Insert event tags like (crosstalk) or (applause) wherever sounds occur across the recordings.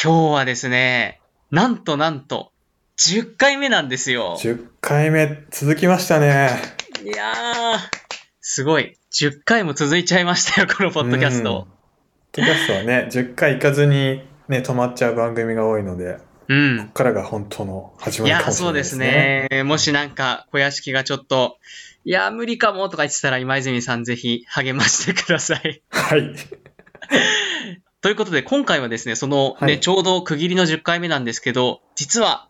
今日はですね、なんとなんと、10回目なんですよ。10回目続きましたね。いやー、すごい。10回も続いちゃいましたよ、このポッドキャスト。うん。ポッドキャストはね、10回行かずにね、止まっちゃう番組が多いので、うん。ここからが本当の始まりかもしれそうでないですすね。ね。もしなんか、小屋敷がちょっと、いやー、無理かもとか言ってたら、今泉さんぜひ励ましてください。はい。(laughs) ということで、今回はですね、そのね、はいちょうど区切りの10回目なんですけど、実は、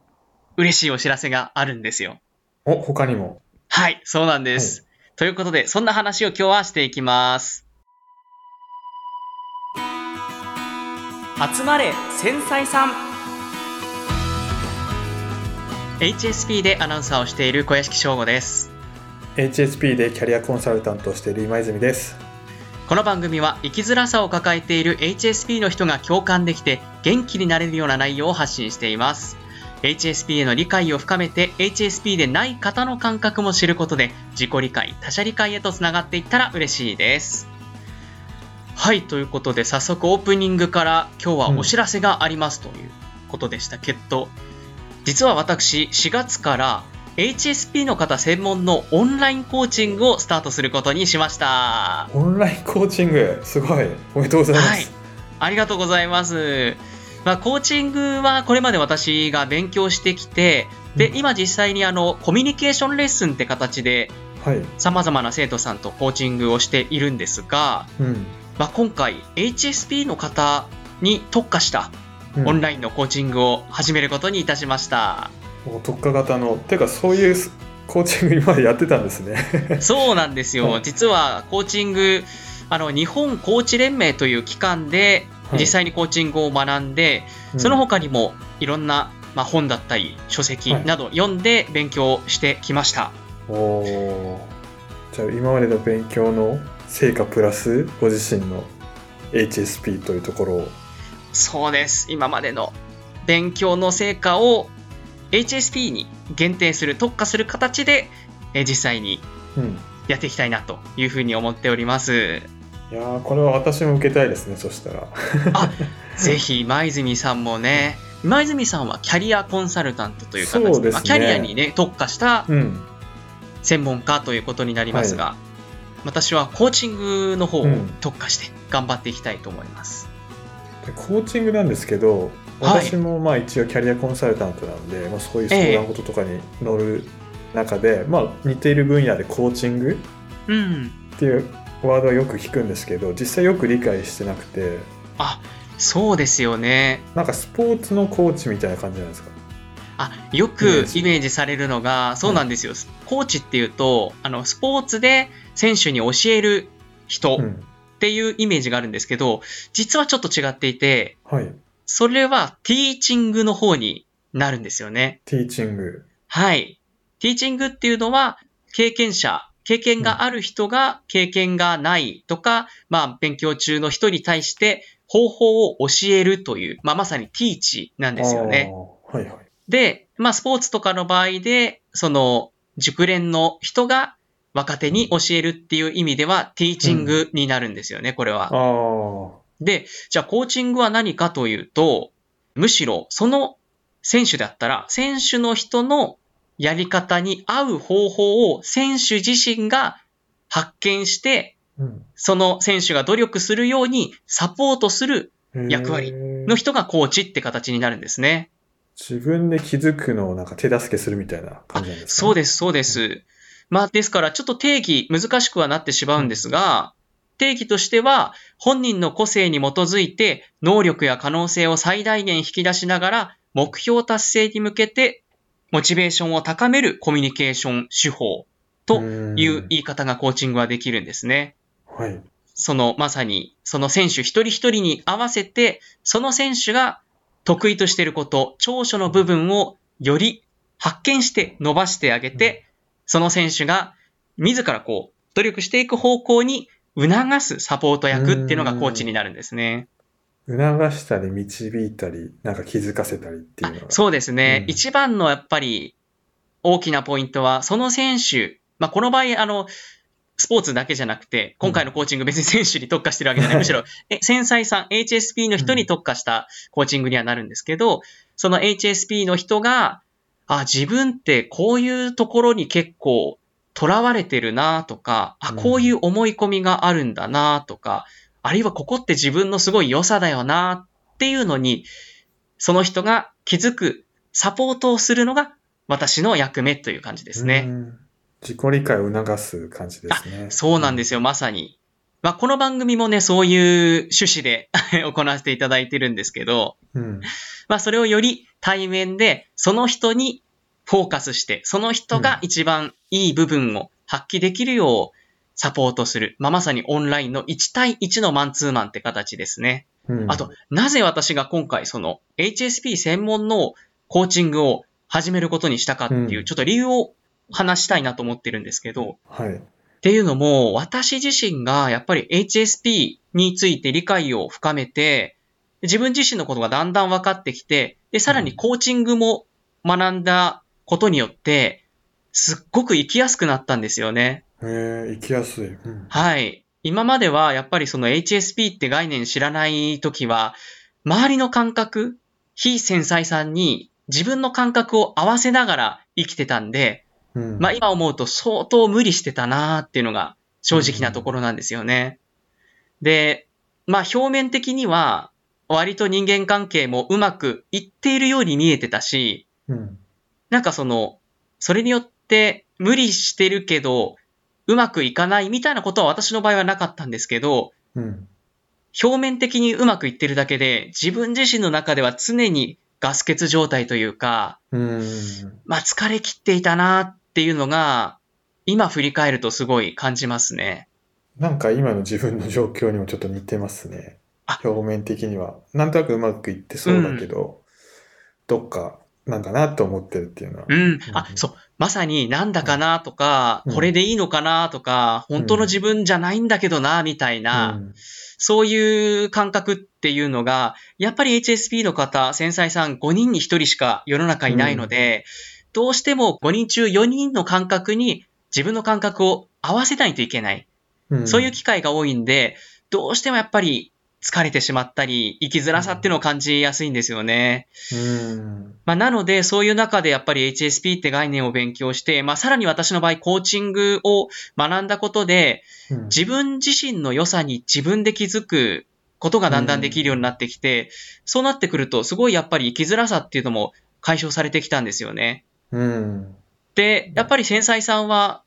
嬉しいお知らせがあるんですよ。お、他にも。はい、そうなんです。ということで、そんな話を今日はしていきます。集まれ繊細さん HSP でアナウンサーをしている小屋敷翔吾です。HSP でキャリアコンサルタントをしている今泉です。この番組は生きづらさを抱えている HSP の人が共感できて元気になれるような内容を発信しています。HSP への理解を深めて HSP でない方の感覚も知ることで自己理解、他者理解へとつながっていったら嬉しいです。はい、ということで早速オープニングから今日はお知らせがありますということでしたけど、実は私4月から HSP の方専門のオンラインコーチングをスタートすることにしました。オンラインコーチング、すごい。おめでとうございます。はいありがとうございます。まあ、コーチングはこれまで私が勉強してきて、でう、ん今実際にあの、コミュニケーションレッスンって形ではい。様々な生徒さんとコーチングをしているんですが、うん。まあ、今回 HSP の方に特化したうんオンラインのコーチングを始めることにいたしました。もう特化型の、ていうかそういうコーチング今までやってたんですね。(laughs) そうなんですよ。はい実はコーチング、あの、日本コーチ連盟という機関ではい実際にコーチングを学んで、その他にもいろんな、まあ、本だったり書籍など読んで勉強してきました。おおーじゃあ今までの勉強の成果プラスご自身の HSP というところをそうです。今までの勉強の成果を HSP に限定する、特化する形で、えー実際にうんやっていきたいなというふうに思っております。いやーこれは私も受けたいですねそしたらあぜひ、今泉さんもね、今泉さんはキャリアコンサルタントという形で、ねまあ、キャリアにね、特化したうん専門家ということになりますが、私はコーチングの方をうん特化して頑張っていきたいと思います。でコーチングなんですけどはい私もまあ一応キャリアコンサルタントなんで、まあ、そういう相談事とかに乗る中で、まあ似ている分野でコーチングうん。っていうワードはよく聞くんですけど実際よく理解してなくて。あ、そうですよね。なんかスポーツのコーチみたいな感じなんですか？あ、よくイメージ。されるのが、そうなんですよ。コーチっていうと、あの、スポーツで選手に教える人っうん。ていうイメージがあるんですけど、実はちょっと違っていて、はいそれはティーチングの方になるんですよね。ティーチングはい。ティーチングっていうのは、経験者、経験がある人が経験がないとか、まあ、勉強中の人に対して方法を教えるという、まあ、まさにティーチなんですよね。はいはいで、まあ、スポーツとかの場合で、その、熟練の人が若手に教えるっていう意味では、ティーチングになるんですよね、これは。ああで、じゃあコーチングは何かというと、むしろその選手だったら、選手の人のやり方に合う方法を選手自身が発見して、うんその選手が努力するようにサポートする役割の人がコーチって形になるんですね。自分で気づくのをなんか手助けするみたいな感じなんですか、そうです、そうです。まあ、ですから、ちょっと定義難しくはなってしまうんですが、定義としては、本人の個性に基づいて、能力や可能性を最大限引き出しながら、目標達成に向けて、モチベーションを高めるコミュニケーション手法という言い方がコーチングはできるんですね。はい。その、まさに、その選手一人一人に合わせて、その選手が得意としていること、長所の部分をより発見して伸ばしてあげて、その選手が自らこう、努力していく方向に促すサポート役っていうのがコーチになるんですね。促したり導いたりなんか気づかせたりっていうのがそうですね。うん一番のやっぱり大きなポイントは、その選手、まあ、この場合、あの、スポーツだけじゃなくて、今回のコーチング別に選手に特化してるわけじゃない。むしろ、え繊細さん、HSP の人に特化したコーチングにはなるんですけど、その HSP の人が、あ、自分ってこういうところに結構囚われてるなとか、あ、こういう思い込みがあるんだなとか、あるいはここって自分のすごい良さだよなっていうのに、その人が気づくサポートをするのが私の役目という感じですね。うん自己理解を促す感じですね。そうなんですよ、まさに。まあ、この番組もね、そういう趣旨で (laughs) 行わせていただいてるんですけど、うん。まあ、それをより対面で、その人にフォーカスして、その人が一番いい部分を発揮できるようサポートする。まあ、まさにオンラインの1対1のマンツーマンって形ですね。うんあと、、なぜ私が今回その HSP 専門のコーチングを始めることにしたかっていう、うんちょっと理由を話したいなと思ってるんですけど、はい。っていうのも、私自身がやっぱり HSP について理解を深めて、自分自身のことがだんだん分かってきて、で、さらにコーチングも学んだことによって、すっごく生きやすくなったんですよね。えー、生きやすい。うん。はい。今まではやっぱりその HSP って概念知らないときは、周りの感覚、非繊細さんに自分の感覚を合わせながら生きてたんで、うん、まあ今思うと相当無理してたなーっていうのが正直なところなんですよね。で、まあ表面的には割と人間関係もうまくいっているように見えてたし、うん。なんかその、それによって無理してるけど、うまくいかないみたいなことは私の場合はなかったんですけど、うん。表面的にうまくいってるだけで、自分自身の中では常にガス欠状態というか、うん。まあ疲れ切っていたなっていうのが、今振り返るとすごい感じますね。なんか今の自分の状況にもちょっと似てますねあ。表面的には。なんとなくうまくいってそうだけど、どっかなんかなと思ってるっていうのは。うん。あう、んそう。まさになんだかなとか、うんこれでいいのかなとか、本当の自分じゃないんだけどな、みたいな、うんそういう感覚っていうのが、やっぱり HSP の方、繊細さん5人に1人しか世の中いないので、どうしても5人中4人の感覚に自分の感覚を合わせないといけない。うんそういう機会が多いんで、どうしてもやっぱり疲れてしまったり、生きづらさっていうのを感じやすいんですよね。うん。まあ、なので、そういう中でやっぱり HSP って概念を勉強して、まあ、さらに私の場合、コーチングを学んだことで、うん自分自身の良さに自分で気づくことがだんだんできるようになってきて、そうなってくると、すごいやっぱり生きづらさっていうのも解消されてきたんですよね。うん。で、やっぱり繊細さんは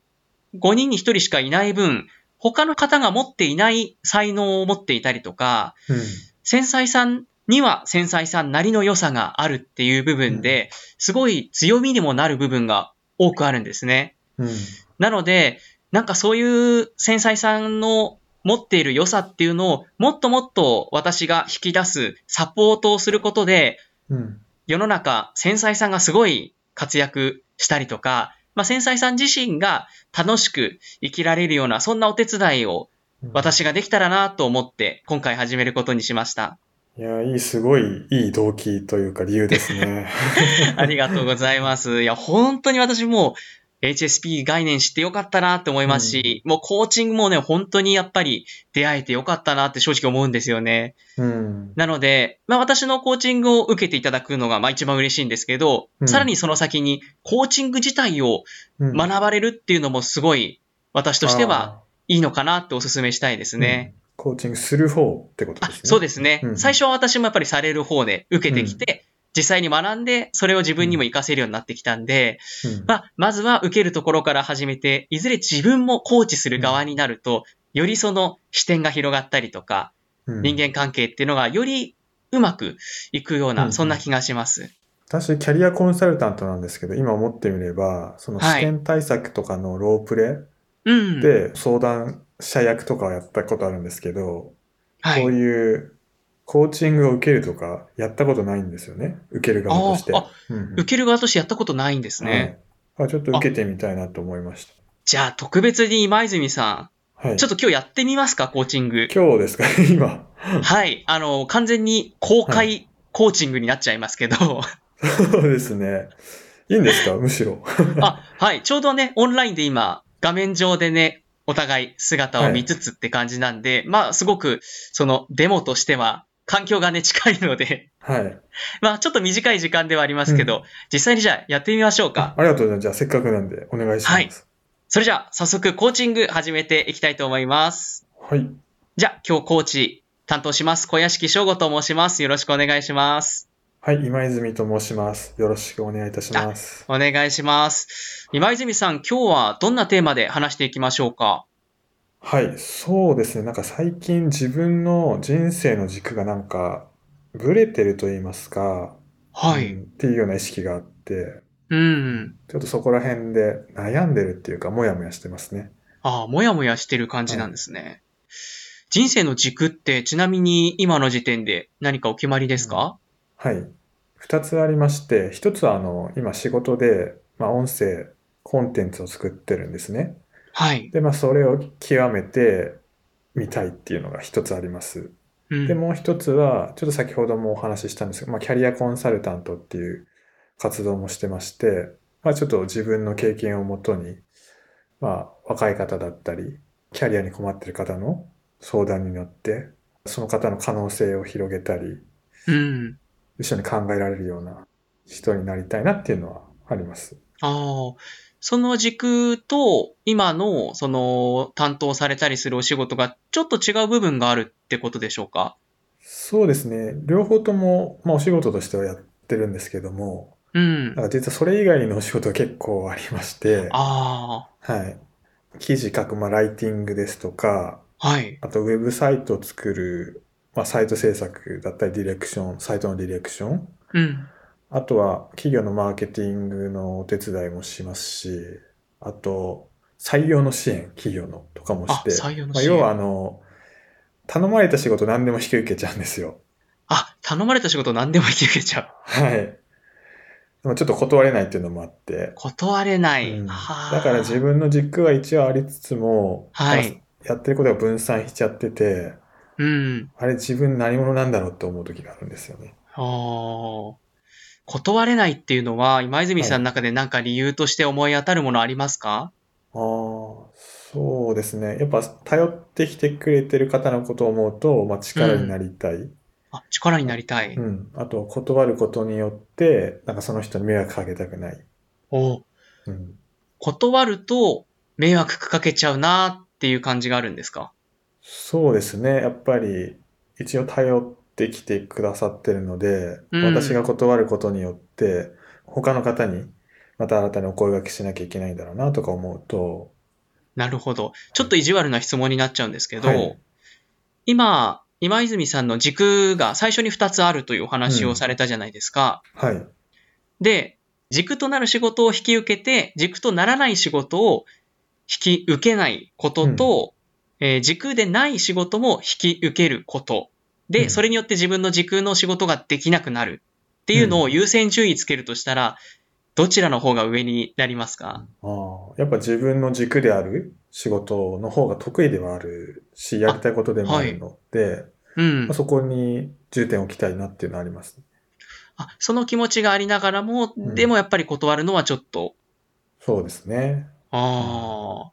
5人に1人しかいない分、他の方が持っていない才能を持っていたりとか、うん。繊細さんには繊細さんなりの良さがあるっていう部分で、すごい強みにもなる部分が多くあるんですね。うん。なので、なんかそういう繊細さんの持っている良さっていうのをもっともっと私が引き出すサポートをすることで、うん。世の中繊細さんがすごい活躍したりとか、まあ、繊細さん自身が楽しく生きられるようなそんなお手伝いを私ができたらなと思って今回始めることにしました。いや、いい、すごいいい動機というか理由ですね。(laughs) ありがとうございます。いや、本当に私も HSP 概念知ってよかったなって思いますし、もうコーチングもね、本当にやっぱり出会えてよかったなって正直思うんですよね。うん。なので、まあ私のコーチングを受けていただくのがまあ一番嬉しいんですけど、うんさらにその先にコーチング自体をうん学ばれるっていうのもすごい私としては、いいのかなってお勧めしたいですね。うんコーチングする方ってことあですね。そうですね、うん最初は私もやっぱりされる方で受けてきて、実際に学んで、それを自分にも活かせるようになってきたんで、うんまあ、まずは受けるところから始めて、いずれ自分もコーチする側になると、よりその視点が広がったりとか、うん人間関係っていうのがよりうまくいくような、うんそんな気がします。私、キャリアコンサルタントなんですけど、今思ってみれば、そのはい試験対策とかのロープレうん。で相談者役とかはやったことあるんですけど、はいこう。いうコーチングを受けるとかやったことないんですよね。受ける側として。ああうんうん受ける側としてやったことないんですね。はいあちょっと受けてみたいなと思いましじゃあ、特別に今泉さた。はい。ん、ちょっと今日やってみますか、コーチング。今日ですか？(laughs) 今。はい。あの、完全に公は開コーチングになっちゃいますけど、そうですね。いいんですか？むしろ。あ、はい。ちょうどね、オンラインで今、画面上でね、お互い姿を見つつって感じなんで、まあ、すごく、そのデモとしては、環境がね、近いので、はい。まあ、ちょっと短い時間ではありますけど、実際にじゃあやってみましょうか。ありがとうございます。じゃあ、せっかくなんでお願いします。はいそれじゃあ、早速、コーチング始めていきたいと思います。はい。じゃあ、今日コーチ担当します。小屋敷翔吾と申します。よろしくお願いします。はい、今泉と申します。よろしくお願いいたします。お願いします。今泉さん、今日はどんなテーマで話していきましょうか？はい、そうですね。なんか最近自分の人生の軸がなんか、ブレてると言いますか、はい。うんっていうような意識があって、うん。ちょっとそこら辺で悩んでるっていうか、もやもやしてますね。ああ、もやもやしてる感じなんですね。人生の軸って、ちなみに今の時点で何かお決まりですか、はい。二つありまして、一つはあの、今仕事で、まあ音声、コンテンツを作ってるんですね。はい。で、まあそれを極めてみたいっていうのが一つあります。うんで、もう一つは、ちょっと先ほどもお話ししたんですけど、まあ、キャリアコンサルタントっていう活動もしてまして、まあ、ちょっと自分の経験をもとに、まあ、若い方だったり、キャリアに困ってる方の相談に乗って、その方の可能性を広げたり、うん。一緒に考えられるような人になりたいなっていうのはあります。ああ、その軸と今のその担当されたりするお仕事がちょっと違う部分があるってことでしょうか？そうですね。両方とも、まあ、お仕事としてはやってるんですけども、うんなん。か実はそれ以外のお仕事が結構ありまして、あはい。記事書く、まあ、ライティングですとか、あ、はい。あとウェブサイトを作る、まあ、サイト制作だったり、ディレクション、サイトのディレクション。うん。あとは企業のマーケティングのお手伝いもしますし、あと、採用の支援、企業のとかもして、あ採用のまあ、要はあの、頼まれた仕事何でも引き受けちゃうんですよ。あ、頼まれた仕事何でも引き受けちゃう。はい。でもちょっと断れないっていうのもあって、断れない。うんはあだから自分の軸は一応ありつつも、はいまあやってることが分散しちゃってて、うん。あれ自分何者なんだろうって思う時があるんですよね。ああ。断れないっていうのは、今泉さんの中で何か理由として思い当たるものありますか、ああ、そうですね。やっぱ頼ってきてくれてる方のことを思うと、まあ、力になりたい。あ、力になりたい。うん。あと、断ることによって、なんかその人に迷惑かけたくない。おううん。断ると迷惑かけちゃうなっていう感じがあるんですか？そうですね。やっぱり、一応頼ってきてくださってるので、うん私が断ることによって、他の方にまた新たにお声掛けしなきゃいけないんだろうなとか思うと、なるほど。ちょっと意地悪な質問になっちゃうんですけど、はい今、今泉さんの軸が最初に2つあるというお話をされたじゃないですか。はい。で、軸となる仕事を引き受けて、軸とならない仕事を引き受けないことと、えー軸でない仕事も引き受けること。で、うんそれによって自分の軸の仕事ができなくなるっていうのを優先順位つけるとしたら、どちらの方が上になりますか？ああ、やっぱ自分の軸である仕事の方が得意ではあるし、やりたいことでもあるので、うんまあ、。そこに重点を置きたいなっていうのはあります。あその気持ちがありながらも、うんでもやっぱり断るのはちょっと、そうですね。ああ、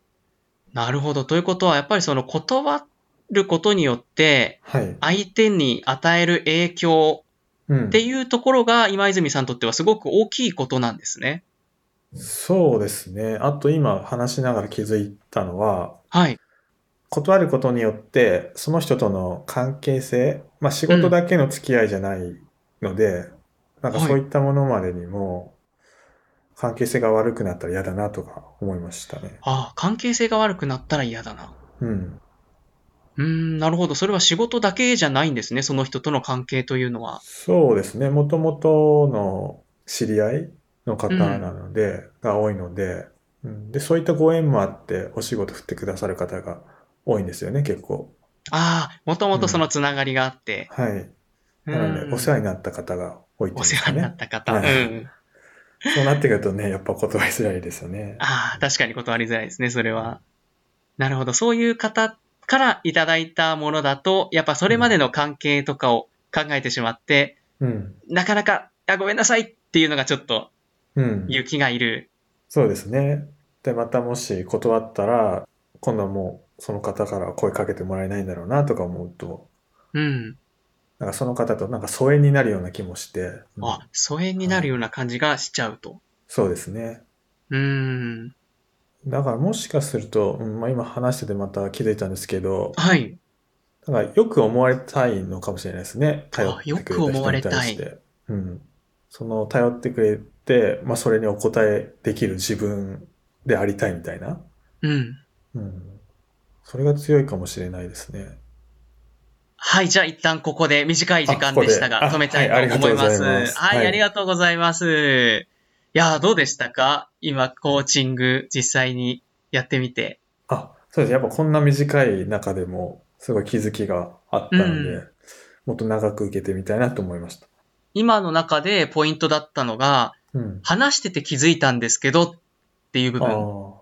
なるほど。ということは、やっぱりその断ることによって、はい。相手に与える影響うんっていうところが今泉さんにとってはすごく大きいことなんですね。そうですね。あと今話しながら気づいたのは、はい。断ることによって、その人との関係性、まあ仕事だけの付き合いじゃないので、なんかはいそういったものまでにも、関係性が悪くなったら嫌だなとか思いましたね。ああ、関係性が悪くなったら嫌だな。うん。うーん、なるほど。それは仕事だけじゃないんですね。その人との関係というのは。そうですね。もともとの知り合いの方なので、が多いので、うん、で、そういったご縁もあって、お仕事振ってくださる方が多いんですよね、結構。ああ、もともとそのつながりがあって。はい。うなので、んお世話になった方が多いっていうんですかお世話になっね。た方。はいうん。そうなってくるとね、やっぱ断りづらいですよね。ああ、確かに断りづらいですね、それは。なるほど。そういう方からいただいたものだと、やっぱそれまでの関係とかを考えてしまって、うん。なかなか、あ、ごめんなさいっていうのがちょっとうん。勇気がいる。そうですね。で、またもし断ったら、今度はもうその方から声かけてもらえないんだろうなとか思うと、うん。なんかその方となんか疎遠になるような気もして、うんあ、疎遠になるような感じがしちゃうと。そうですね。うーん。だからもしかすると、うんまあ、今話しててまた気づいたんですけど、はい。なんかよく思われたいのかもしれないですね。頼ってくれた人に対して。うん。その頼ってくれて、まあそれにお答えできる自分でありたいみたいな。うん。うん。それが強いかもしれないですね。はい、じゃあ一旦ここで短い時間でしたが、あここで止めたいと思います。はいありがとうございますはい、はいありがとうございます。いやー、どうでしたか？今、コーチング実際にやってみて。あ、そうです。やっぱこんな短い中でも、すごい気づきがあったので、うんもっと長く受けてみたいなと思いました。今の中でポイントだったのが、うん。話してて気づいたんですけどっていう部あ分。あ。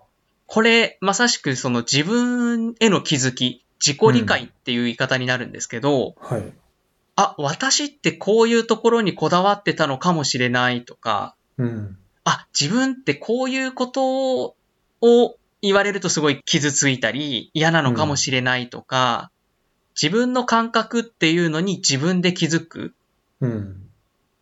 これ、まさしくその自分への気づき、自己理解っていう言い方になるんですけど、はい。あ、私ってこういうところにこだわってたのかもしれないとか、うん。あ、自分ってこういうことを言われるとすごい傷ついたり嫌なのかもしれないとか、自分の感覚っていうのに自分で気づく。うん。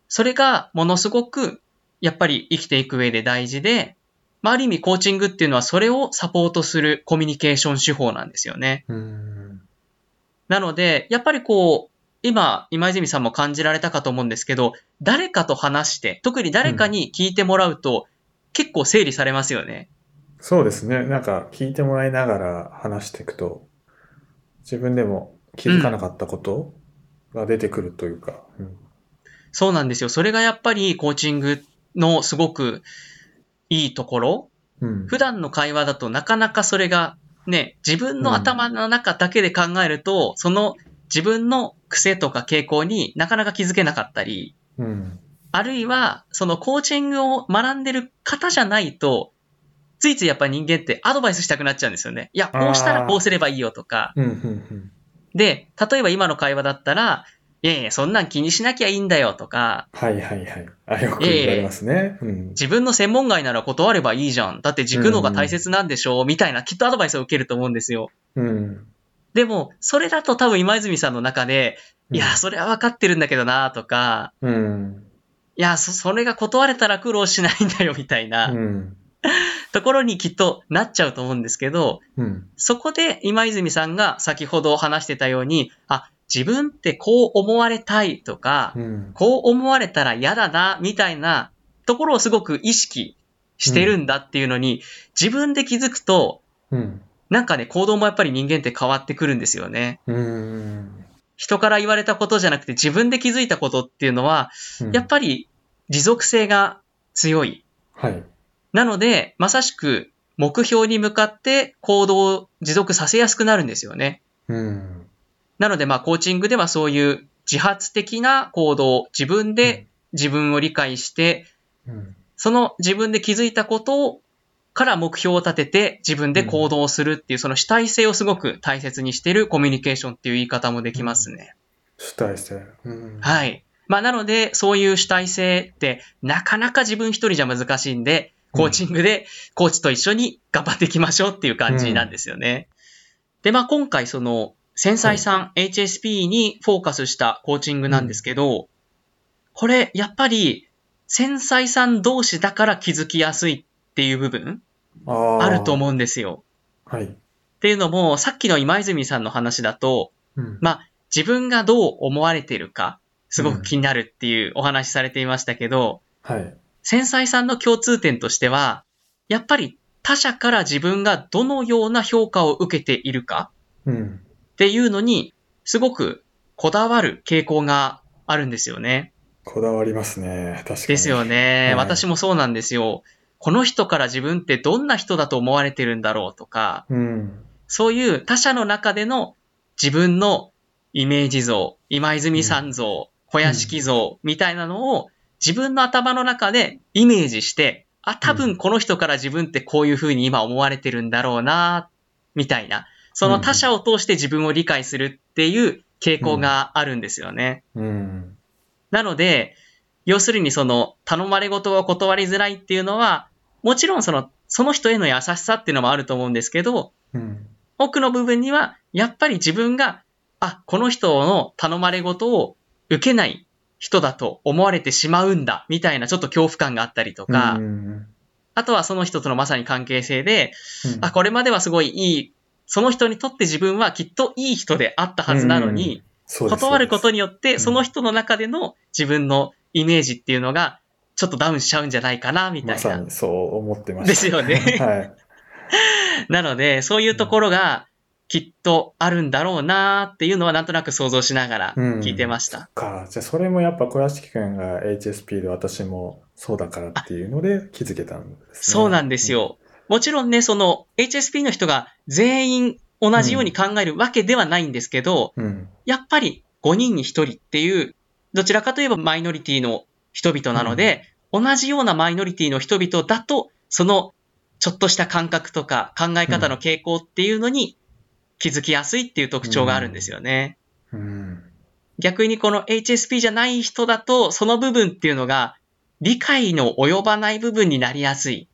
それがものすごくやっぱり生きていく上で大事で、まあ、ある意味コーチングっていうのはそれをサポートするコミュニケーション手法なんですよね。うん。なので、やっぱりこう、今、今泉さんも感じられたかと思うんですけど、誰かと話して、特に誰かに聞いてもらうと、結構整理されますよね。そうですね。なんか聞いてもらいながら話していくと、自分でも気づかなかったことが出てくるというか。うんそうなんですよ。それがやっぱりコーチングのすごくいいところ。うん。普段の会話だとなかなかそれがね、自分の頭の中だけで考えると、その自分の癖とか傾向になかなか気づけなかったり、うん。あるいはそのコーチングを学んでる方じゃないと、ついついやっぱり人間ってアドバイスしたくなっちゃうんですよね。いや、こうしたらこうすればいいよとか。うん。うん。で、例えば今の会話だったら、いやいや、そんなん気にしなきゃいいんだよとか、はいはいはい。あ、よく言われますね。うん。自分の専門外なら断ればいいじゃん。だって軸のが大切なんでしょう、みたいなきっとアドバイスを受けると思うんですよ。うん。でも、それだと多分今泉さんの中で、うんいや、それは分かってるんだけどなとか、うん。いや、そ、それが断れたら苦労しないんだよみたいなうん。ところにきっとなっちゃうと思うんですけど、うん。そこで今泉さんが先ほど話してたように、あ、自分ってこう思われたいとか、うん。こう思われたら嫌だな、みたいなところをすごく意識してるんだっていうのに、自分で気づくと、うん。なんかね、行動もやっぱり人間って変わってくるんですよね。うん。人から言われたことじゃなくて自分で気づいたことっていうのは、やっぱり持続性が強い。はい。なので、まさしく目標に向かって行動を持続させやすくなるんですよね。うん。なので、まあ、コーチングではそういう自発的な行動、自分で自分を理解して、うん。その自分で気づいたことをから目標を立てて自分で行動するっていう、その主体性をすごく大切にしているコミュニケーションっていう言い方もできますね。主体性。うん。はい。まあ、なので、そういう主体性って、なかなか自分一人じゃ難しいんで、コーチングで、コーチと一緒に頑張っていきましょうっていう感じなんですよね。で、まあ、今回、その、繊細さん、HSP にフォーカスしたコーチングなんですけど、これ、やっぱり、繊細さん同士だから気づきやすいっていう部分、ああるとう。思うんですよ。はい。っていうのも、さっきの今泉さんの話だと、うん。まあ、自分がどう思われているか、すごく気になるっていうお話されていましたけど、はい。繊細さんの共通点としては、やっぱり他者から自分がどのような評価を受けているかうん。っていうのに、すごくこだわる傾向があるんですよね。こだわりますね。確かに。ですよね。はい私もそうなんですよ。この人から自分ってどんな人だと思われてるんだろうとか、うん。そういう他者の中での自分のイメージ像、今泉さん像、小屋敷像みたいなのを自分の頭の中でイメージして、あ、多分この人から自分ってこういう風に今思われてるんだろうな、みたいな。その他者を通して自分を理解するっていう傾向があるんですよね。うん。なので、要するにその頼まれ事を断りづらいっていうのは、もちろんその、その人への優しさっていうのもあると思うんですけど、うん。奥の部分には、やっぱり自分が、あ、この人の頼まれ事を受けない人だと思われてしまうんだ、みたいなちょっと恐怖感があったりとか、うんあとはその人とのまさに関係性で、うん。あ、これまではすごいいい、その人にとって自分はきっといい人であったはずなのに、断ることによって、んその人の中での自分のイメージっていうのが、ちょっとダウンしちゃうんじゃないかな、みたいな。まさにそう思ってました。(laughs) ですよねはい。なので、そういうところがきっとあるんだろうなっていうのはなんとなく想像しながらうん聞いてました。か。じゃあそれもやっぱ小屋敷くんが HSP で私もそうだからっていうので気づけたんですね。そうなんですよ。もちろんね、その HSP の人が全員同じように考えるわけではないんですけど、うん。うん。やっぱり5人に1人っていう、どちらかといえばマイノリティの人々なので、同じようなマイノリティの人々だと、そのちょっとした感覚とか考え方の傾向っていうのに気づきやすいっていう特徴があるんですよね。うん。逆にこの HSP じゃない人だと、その部分っていうのが理解の及ばない部分になりやすい。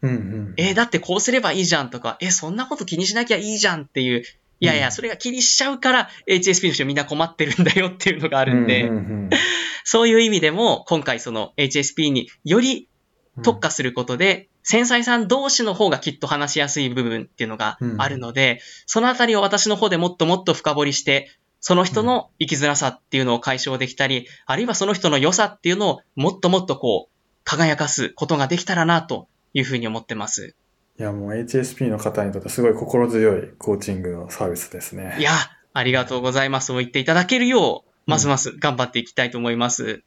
うんうん。えーだってこうすればいいじゃんとか、えーそんなこと気にしなきゃいいじゃんっていう、いやいうや、ん。それが気にしちゃうから HSP の人みんな困ってるんだよっていうのがああるんで、うんうん (laughs) そういう意味でも今回その HSP によりうん特化することで、繊細さん同士の方がきっと話しやすい部分っていうのがあるので、そのあたりを私の方でもっともっと深掘りして、その人の生きづらさっていうのを解消できたり、あるいはその人の良さっていうのをもっともっとこう、輝かすことができたらなというふうに思ってます。いや、もう HSP の方にとってすごい心強いコーチングのサービスですね。いや、ありがとうございます。そう言っていただけるよう、ますます頑張っていきたいと思います。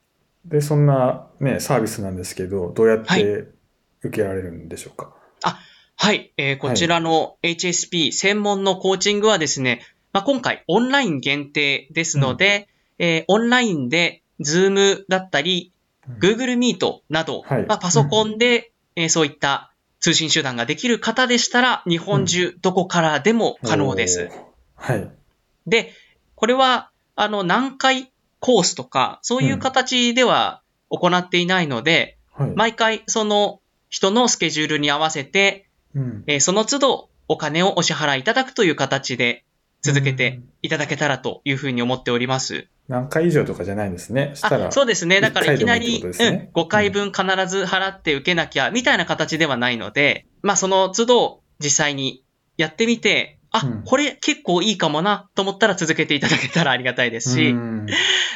で、そんなね、サービスなんですけど、どうやっはいて受けられるんでしょうか？はい、えーこちらの HSP 専門のコーチングはですね、まあ、今回オンライン限定ですので、えーオンラインで Zoom だったり、うん Google Meet など、はいまあ、パソコンで、えーそういった通信手段ができる方でしたら、日本中どこからでも可能です。はい。で、これは、あの、何回コースとか、そういう形では行っていないので、はい。毎回その人のスケジュールに合わせて、うんえーその都度お金をお支払いいただくという形で続けていただけたらというふうに思っております。何回以上とかじゃないんですね。したら。あそうですね。だからいきなり、うん、5回分必ず払って受けなきゃ、みたいな形ではないので、まあその都度実際にやってみて、あ、うんこれ結構いいかもなと思ったら続けていただけたらありがたいですし、うん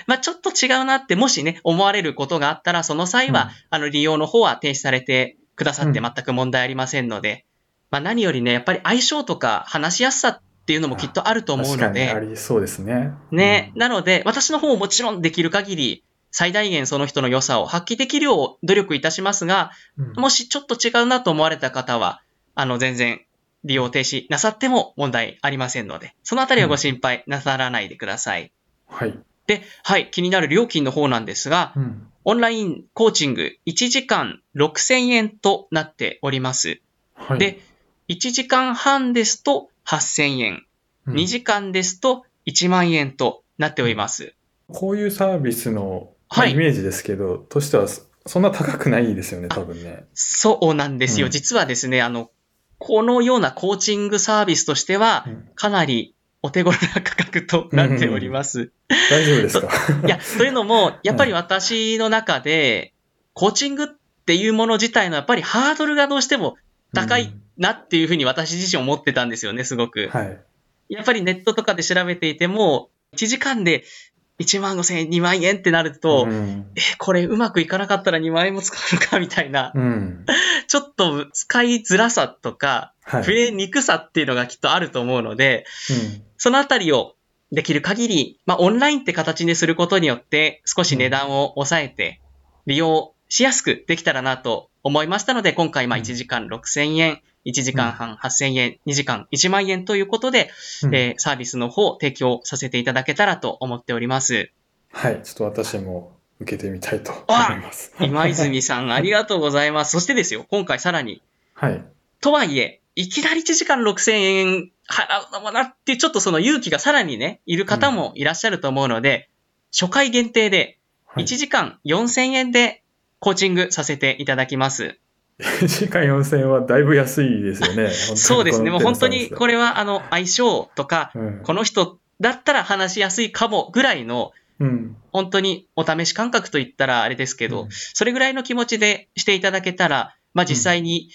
まあちょっと違うなって、もしね、思われることがあったら、その際は、うんあの、利用の方は停止されてくださってうん全く問題ありませんので、まあ何よりね、やっぱり相性とか話しやすさっていうのもきっとあると思うの確かにあで、りそうですね。ね、うんなので、私の方ももちろんできる限り、最大限その人の良さを発揮できるよう努力いたしますが、うんもしちょっと違うなと思われた方は、あの、全然利用停止なさっても問題ありませんので、そのあたりはご心配なさらないでください。はい。で、はい、気になる料金の方なんですが、うんオンラインコーチング1時間6000円となっております。はい。で、1時間半ですと8000円、うん。2時間ですと1万円となっております。こういうサービスの、まあはい。イメージですけど、としてはそそんな高くないですよね、多分ね。そうなんですよ。うん。実はですね、あの、このようなコーチングサービスとしてはう、ん。かなりお手頃な価格となっております。大丈夫ですか？(laughs) いや、というのも、やっぱり私の中で、コーチングっていうもの自体のやっぱりハードルがどうしても高いなっていうふうに私自身思ってたんですよね、すごく。はい。やっぱりネットとかで調べていても、1時間で1万5千円、2万円ってなると、うんえ、これうまくいかなかったら2万円も使うのかみたいな、うん。ちょっと使いづらさとか、はい。触れにくさっていうのがきっとあると思うので、うんそのあたりをできる限り、まあ、オンラインって形にすることによって、少し値段を抑えて、利用しやすくできたらなと思いましたので、今回、まあ、うん1時間6000円、1時間半8000円、2時間1万円ということで、うんえーサービスの方を提供させていただけたらと思っております。はい。ちょっと私も受けてみたいと思います。今泉さん、ありがとうございます。そしてですよ、今回さらに、はい。とはいえ、いきなり1時間6000円払うのもなってちょっとその勇気がさらにね、いる方もいらっしゃると思うので、初回限定ではい1時間4000円でコーチングさせていただきます。1 (laughs) 時間4000円はだいぶ安いですよね。(laughs) そうですね。もう本当にこれ、れはあの相性とか、うんこの人だったら話しやすいかもぐらいの、うん。本当にお試し感覚といったらあれですけど、うんそれぐらいの気持ちでしていただけたら、まあ実際に、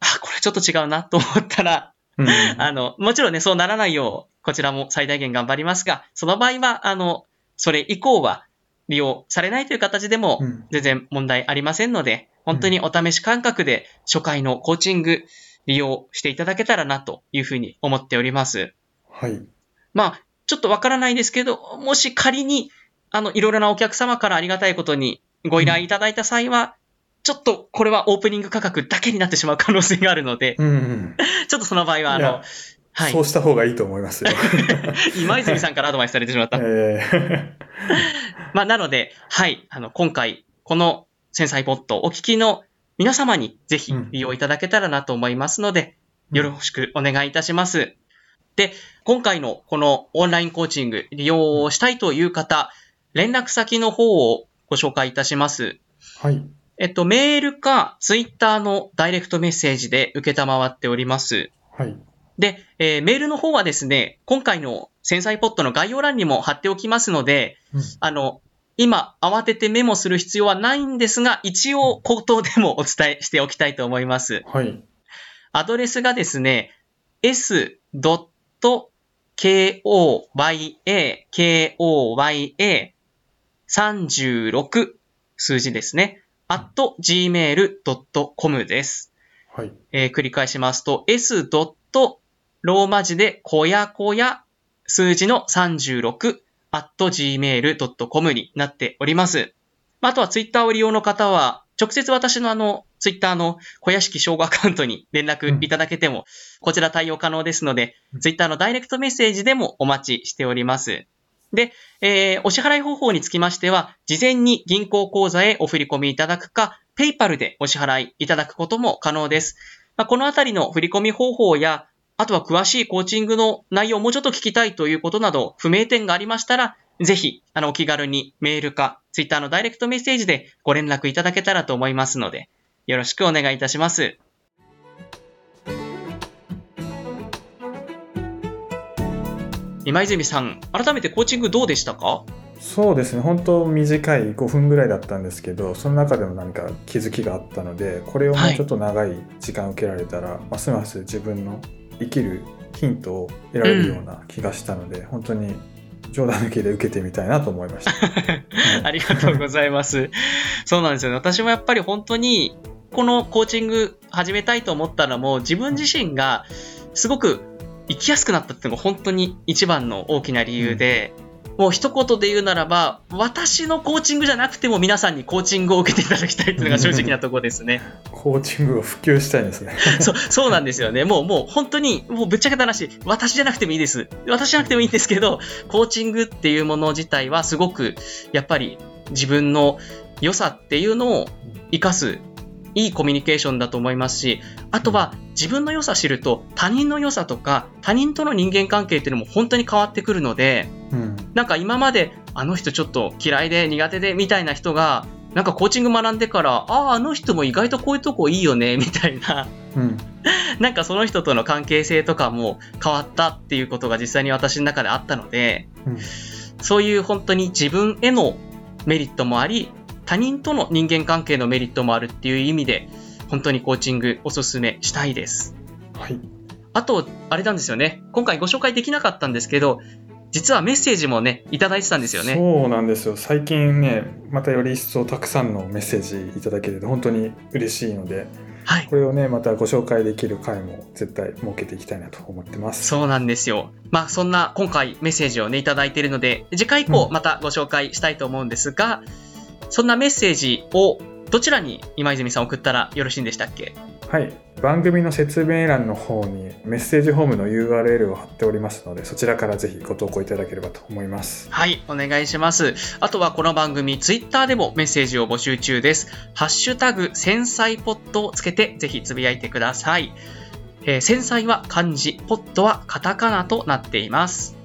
あ、これちょっと違うなと思ったら、うん (laughs) あの、もちろんね、そうならないよう、こちらも最大限頑張りますが、その場合は、あの、それ以降は利用されないという形でもうん全然問題ありませんので、本当にお試し感覚で初回のコーチング利用していただけたらなというふうに思っております。はい。まあ、ちょっとわからないですけど、もし仮に、あの、いろいろなお客様からありがたいことにご依頼いただいた際は、ちょっとこれはオープニング価格だけになってしまう可能性があるので、うんうん。(laughs) ちょっとその場合は、あのはいそ。うした方がいいと思いますよ。(laughs) 今泉さんからアドバイスされてしまった。え (laughs) まあ、なので、はい、あの、今回、この繊細ポットお聞きの皆様にぜひうん利用いただけたらなと思いますので、ーよろしくお願いいたします。で、今回のこのオンラインコーチング利用をしたいという方、連絡先の方をご紹介いたします。はい。えっと、メールかツイッターのダイレクトメッセージで受けたまわっております。はい。で、えーメールの方はですね、今回の繊細ポットの概要欄にも貼っておきますので、うんあの、今慌ててメモする必要はないんですが、一応口頭でもお伝えしておきたいと思います。はい。アドレスがですね、s.koya,koya36 数字ですね。at gmail.com です。はい。えー繰り返しますと、s. ローマ字で小や小や数字の36 at gmail.com になっております。まああとはツイッターを利用の方は、直接私のあの、ツイッターの小屋敷小学アカウントに連絡いただけても、こちら対応可能ですのでう、んツイッターのダイレクトメッセージでもお待ちしております。で、えーお支払い方法につきましては、事前に銀行口座へお振り込みいただくか、ペイパルでお支払いいただくことも可能です。まあ、このあたりの振り込み方法や、あとは詳しいコーチングの内容をもうちょっと聞きたいということなど、不明点がありましたら、ぜひ、あの、お気軽にメールか、ツイッターのダイレクトメッセージでご連絡いただけたらと思いますので、よろしくお願いいたします。今泉さん、改めてコーチングどうでしたか？そうですね。本当短い5分ぐらいだったんですけど、その中でも何か気づきがあったので、これをもうちょっと長い時間受けられたら、ますます自分の生きるヒントを得られるような気がしたので、本当に冗談抜きで受けてみたいなと思いました。は (laughs) いありがとうございます。そうなんですよね。私もやっぱり本当に、このコーチング始めたいと思ったのも、自分自身がすごく生きやすくなったっていうのが本当に一番の大きな理由で、もう一言で言うならば、私のコーチングじゃなくても皆さんにコーチングを受けていただきたいっていうのが正直なところですね。(laughs) コーチングを普及したいんですね。(laughs) そう、そうなんですよね。もう、もう本当に、もうぶっちゃけた話、私じゃなくてもいいです。私じゃなくてもいいんですけど、コーチングっていうもの自体はすごく、やっぱり自分の良さっていうのを活かす、いいコミュニケーションだと思いますし、あとは自分の良さ知ると他人の良さとか他人との人間関係っていうのも本当に変わってくるので、うん。なんか今まであの人ちょっと嫌いで苦手でみたいな人が、なんかコーチング学んでから、ああ、あの人も意外とこういうとこいいよね、(laughs) みたいな、うん。なんかその人との関係性とかも変わったっていうことが実際に私の中であったので、うんそういう本当に自分へのメリットもあり、他人との人間関係のメリットもあるっていう意味で、本当にコーチングおすすめしたいです。はい。あと、あれなんですよね。今回ご紹介できなかったんですけど、実はメッセージもね、いただいてたんですよね。そうなんですよ。最近ね、またより一層たくさんのメッセージいただけると本当に嬉しいので、はい。これをね、またご紹介できる回も絶対設けていきたいなと思ってます。そうなんですよ。まあそんな今回メッセージをねいただいているので、次回以降うんまたご紹介したいと思うんですが、そんなメッセージをどちらに今泉さん送ったらよろしいんでしたっけ？はい。番組の説明欄の方にメッセージフォームの URL を貼っておりますので、そちらからぜひご投稿いただければと思います。はい、お願いします。あとはこの番組、ツイッターでもメッセージを募集中です。ハッシュタグ、繊細ポットをつけて、ぜひつぶやいてください。えー繊細は漢字、ポットはカタカナとなっています。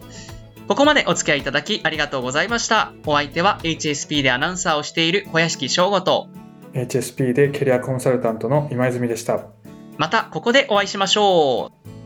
ここまでお付き合いいただきありがとうございました。お相手は HSP でアナウンサーをしている小屋敷翔吾と、HSP でキャリアコンサルタントの今泉でした。またここでお会いしましょう。